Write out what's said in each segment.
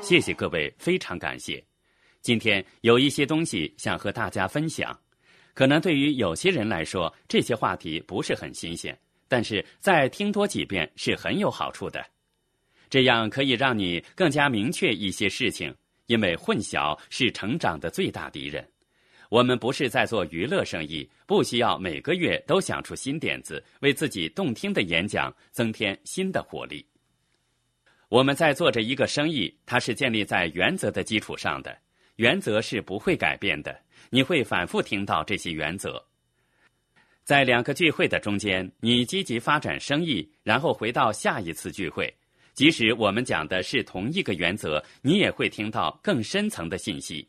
谢谢各位，非常感谢。今天有一些东西想和大家分享，可能对于有些人来说，这些话题不是很新鲜，但是再听多几遍是很有好处的。这样可以让你更加明确一些事情，因为混淆是成长的最大敌人。我们不是在做娱乐生意，不需要每个月都想出新点子，为自己动听的演讲增添新的活力。我们在做着一个生意，它是建立在原则的基础上的，原则是不会改变的。你会反复听到这些原则。在两个聚会的中间，你积极发展生意，然后回到下一次聚会，即使我们讲的是同一个原则，你也会听到更深层的信息。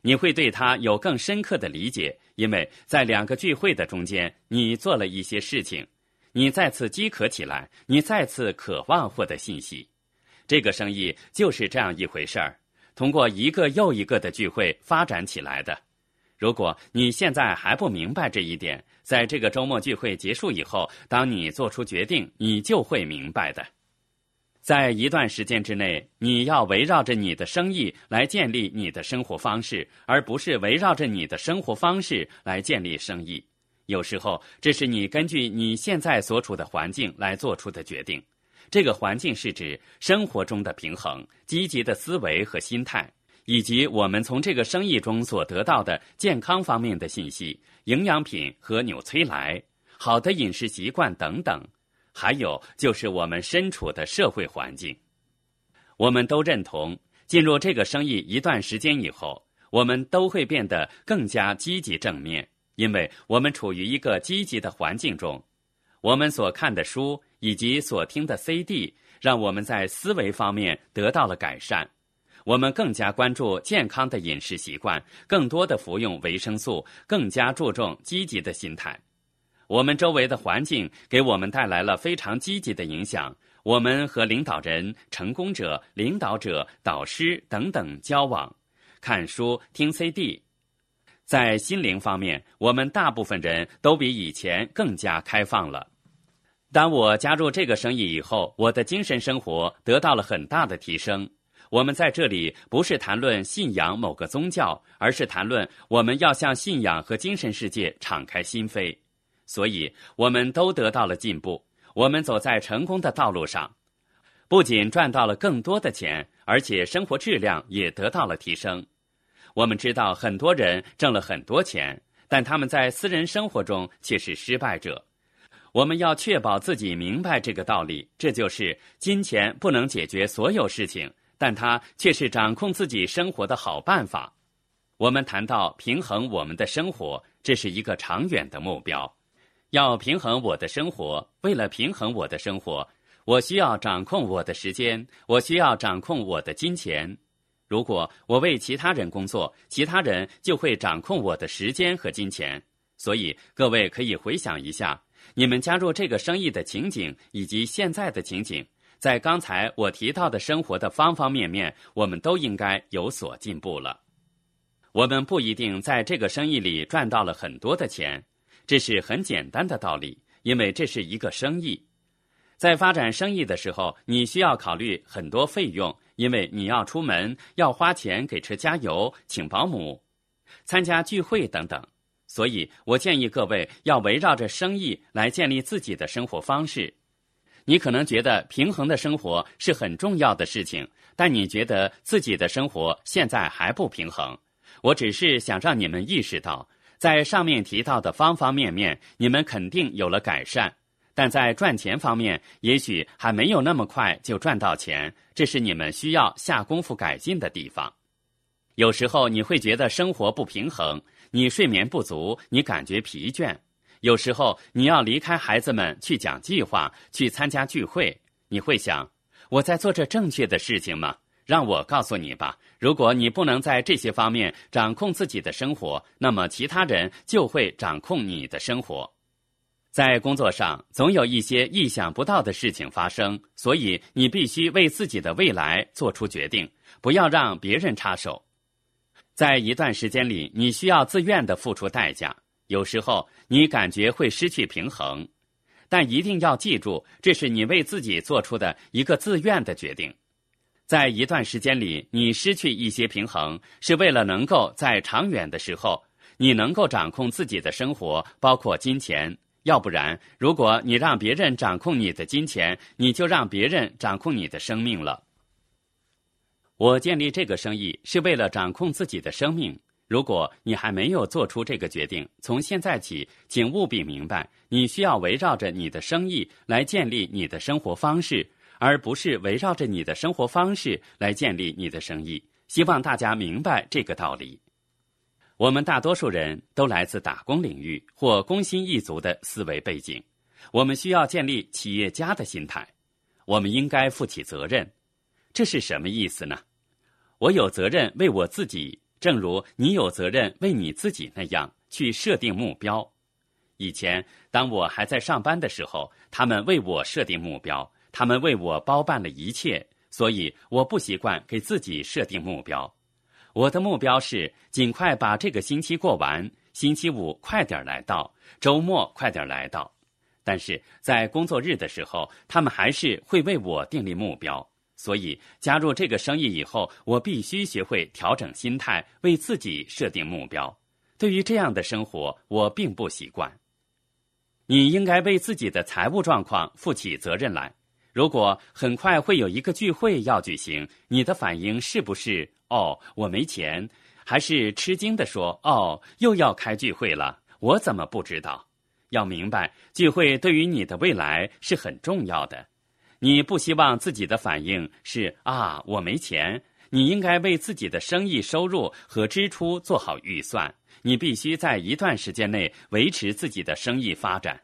你会对它有更深刻的理解，因为在两个聚会的中间，你做了一些事情，你再次饥渴起来，你再次渴望获得信息。这个生意就是这样一回事儿，通过一个又一个的聚会发展起来的。如果你现在还不明白这一点，在这个周末聚会结束以后，当你做出决定，你就会明白的。在一段时间之内，你要围绕着你的生意来建立你的生活方式，而不是围绕着你的生活方式来建立生意。有时候，这是你根据你现在所处的环境来做出的决定。这个环境是指生活中的平衡、积极的思维和心态，以及我们从这个生意中所得到的健康方面的信息、营养品和纽崔莱、好的饮食习惯等等。还有就是我们身处的社会环境，我们都认同，进入这个生意一段时间以后，我们都会变得更加积极正面，因为我们处于一个积极的环境中。我们所看的书以及所听的 CD，让我们在思维方面得到了改善。我们更加关注健康的饮食习惯，更多的服用维生素，更加注重积极的心态。我们周围的环境给我们带来了非常积极的影响。我们和领导人、成功者、领导者、导师等等交往，看书、听 CD。在心灵方面，我们大部分人都比以前更加开放了。当我加入这个生意以后，我的精神生活得到了很大的提升。我们在这里不是谈论信仰某个宗教，而是谈论我们要向信仰和精神世界敞开心扉。所以，我们都得到了进步。我们走在成功的道路上，不仅赚到了更多的钱，而且生活质量也得到了提升。我们知道很多人挣了很多钱，但他们在私人生活中却是失败者。我们要确保自己明白这个道理，这就是金钱不能解决所有事情，但它却是掌控自己生活的好办法。我们谈到平衡我们的生活，这是一个长远的目标。要平衡我的生活，为了平衡我的生活，我需要掌控我的时间，我需要掌控我的金钱。如果我为其他人工作，其他人就会掌控我的时间和金钱。所以，各位可以回想一下，你们加入这个生意的情景以及现在的情景，在刚才我提到的生活的方方面面，我们都应该有所进步了。我们不一定在这个生意里赚到了很多的钱。这是很简单的道理，因为这是一个生意。在发展生意的时候，你需要考虑很多费用，因为你要出门，要花钱给车加油、请保姆、参加聚会等等。所以我建议各位要围绕着生意来建立自己的生活方式。你可能觉得平衡的生活是很重要的事情，但你觉得自己的生活现在还不平衡。我只是想让你们意识到。在上面提到的方方面面，你们肯定有了改善，但在赚钱方面，也许还没有那么快就赚到钱，这是你们需要下功夫改进的地方。有时候你会觉得生活不平衡，你睡眠不足，你感觉疲倦。有时候你要离开孩子们去讲计划，去参加聚会，你会想：我在做着正确的事情吗？让我告诉你吧，如果你不能在这些方面掌控自己的生活，那么其他人就会掌控你的生活。在工作上，总有一些意想不到的事情发生，所以你必须为自己的未来做出决定，不要让别人插手。在一段时间里，你需要自愿的付出代价，有时候你感觉会失去平衡，但一定要记住，这是你为自己做出的一个自愿的决定。在一段时间里，你失去一些平衡，是为了能够在长远的时候，你能够掌控自己的生活，包括金钱。要不然，如果你让别人掌控你的金钱，你就让别人掌控你的生命了。我建立这个生意是为了掌控自己的生命。如果你还没有做出这个决定，从现在起，请务必明白，你需要围绕着你的生意来建立你的生活方式，而不是围绕着你的生活方式来建立你的生意。希望大家明白这个道理。我们大多数人都来自打工领域或工薪一族的思维背景，我们需要建立企业家的心态。我们应该负起责任，这是什么意思呢？我有责任为我自己。正如你有责任为你自己那样去设定目标。以前，当我还在上班的时候，他们为我设定目标，他们为我包办了一切，所以我不习惯给自己设定目标。我的目标是尽快把这个星期过完，星期五快点来到，周末快点来到。但是在工作日的时候，他们还是会为我订立目标。所以，加入这个生意以后，我必须学会调整心态，为自己设定目标。对于这样的生活，我并不习惯。你应该为自己的财务状况负起责任来。如果很快会有一个聚会要举行，你的反应是不是“哦，我没钱”，还是吃惊地说“哦，又要开聚会了，我怎么不知道？”要明白，聚会对于你的未来是很重要的。你不希望自己的反应是啊，我没钱。你应该为自己的生意收入和支出做好预算。你必须在一段时间内维持自己的生意发展。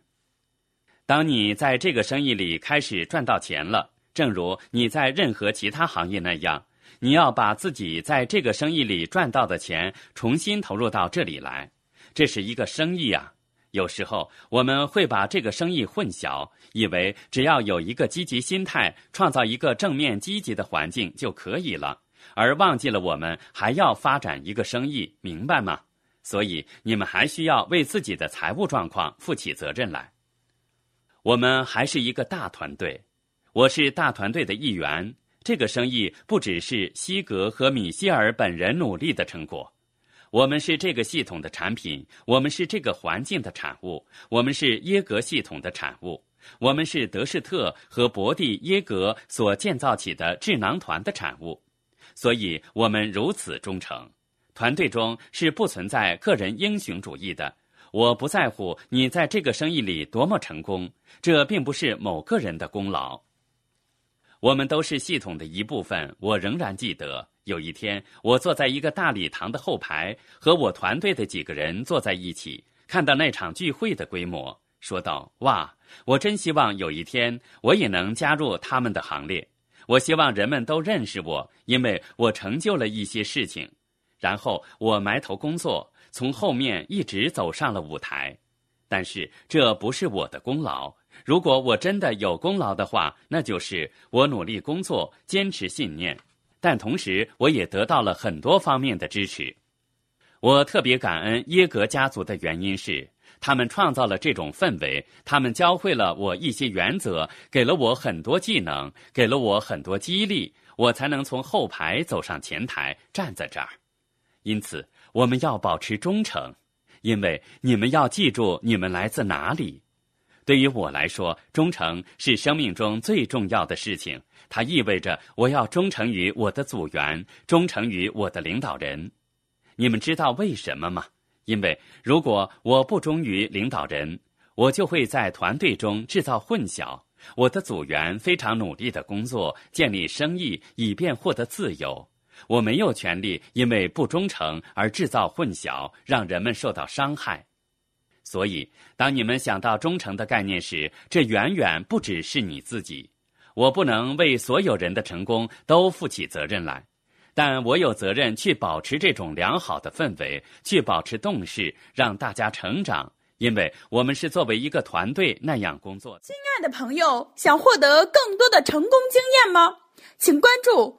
当你在这个生意里开始赚到钱了，正如你在任何其他行业那样，你要把自己在这个生意里赚到的钱重新投入到这里来。这是一个生意啊。有时候我们会把这个生意混淆，以为只要有一个积极心态，创造一个正面积极的环境就可以了，而忘记了我们还要发展一个生意，明白吗？所以你们还需要为自己的财务状况负起责任来。我们还是一个大团队，我是大团队的一员。这个生意不只是西格和米歇尔本人努力的成果。我们是这个系统的产品，我们是这个环境的产物，我们是耶格系统的产物，我们是德士特和伯蒂耶格所建造起的智囊团的产物，所以我们如此忠诚。团队中是不存在个人英雄主义的。我不在乎你在这个生意里多么成功，这并不是某个人的功劳。我们都是系统的一部分。我仍然记得。有一天，我坐在一个大礼堂的后排，和我团队的几个人坐在一起，看到那场聚会的规模，说道：“哇，我真希望有一天我也能加入他们的行列。我希望人们都认识我，因为我成就了一些事情。然后我埋头工作，从后面一直走上了舞台。但是这不是我的功劳。如果我真的有功劳的话，那就是我努力工作，坚持信念。”但同时，我也得到了很多方面的支持。我特别感恩耶格家族的原因是，他们创造了这种氛围，他们教会了我一些原则，给了我很多技能，给了我很多激励，我才能从后排走上前台，站在这儿。因此，我们要保持忠诚，因为你们要记住你们来自哪里。对于我来说，忠诚是生命中最重要的事情。它意味着我要忠诚于我的组员，忠诚于我的领导人。你们知道为什么吗？因为如果我不忠于领导人，我就会在团队中制造混淆。我的组员非常努力的工作，建立生意，以便获得自由。我没有权利因为不忠诚而制造混淆，让人们受到伤害。所以，当你们想到忠诚的概念时，这远远不只是你自己。我不能为所有人的成功都负起责任来，但我有责任去保持这种良好的氛围，去保持动势，让大家成长。因为我们是作为一个团队那样工作。亲爱的朋友，想获得更多的成功经验吗？请关注